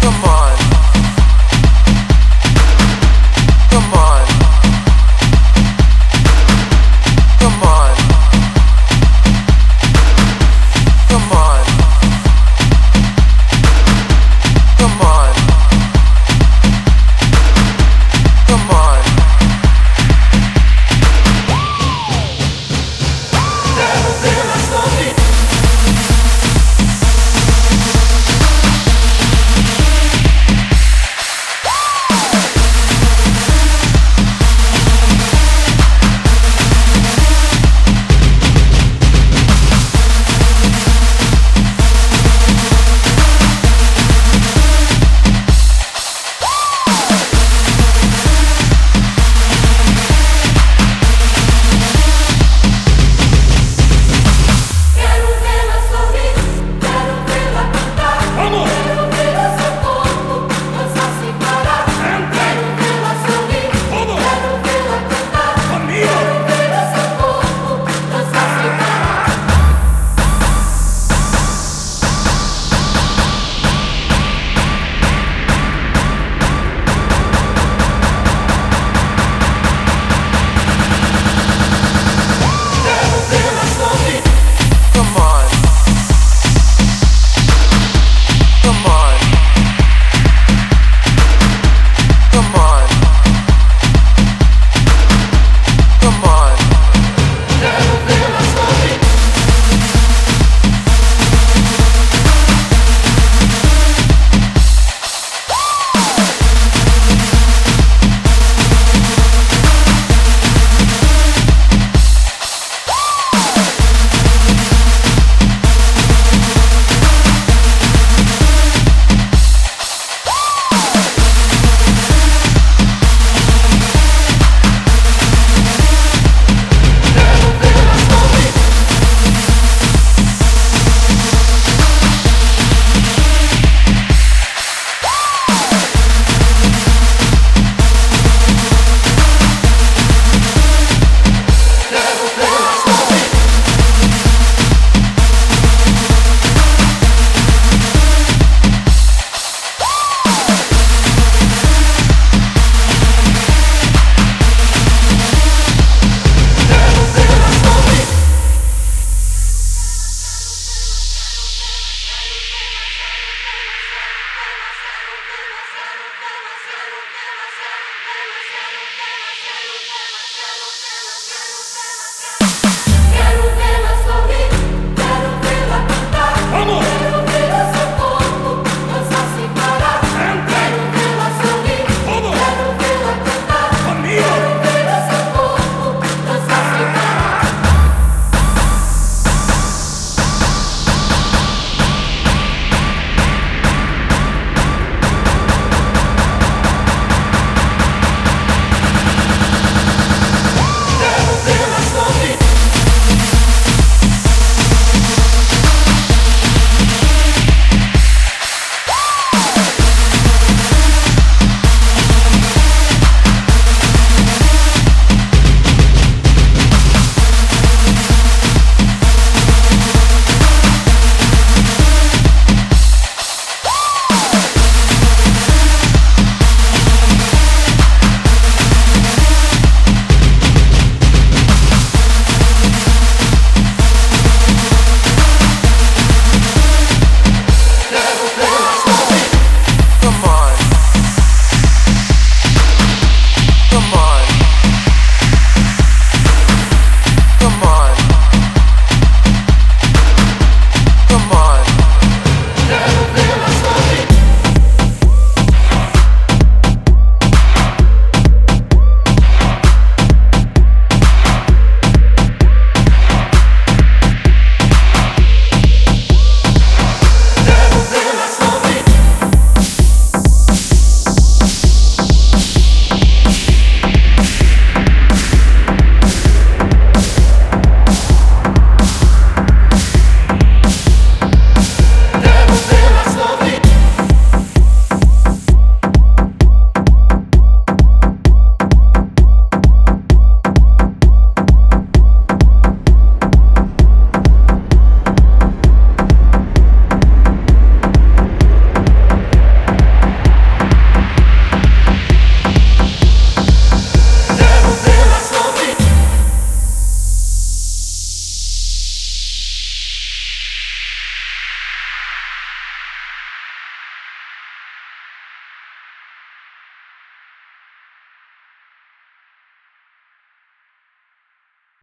Come on.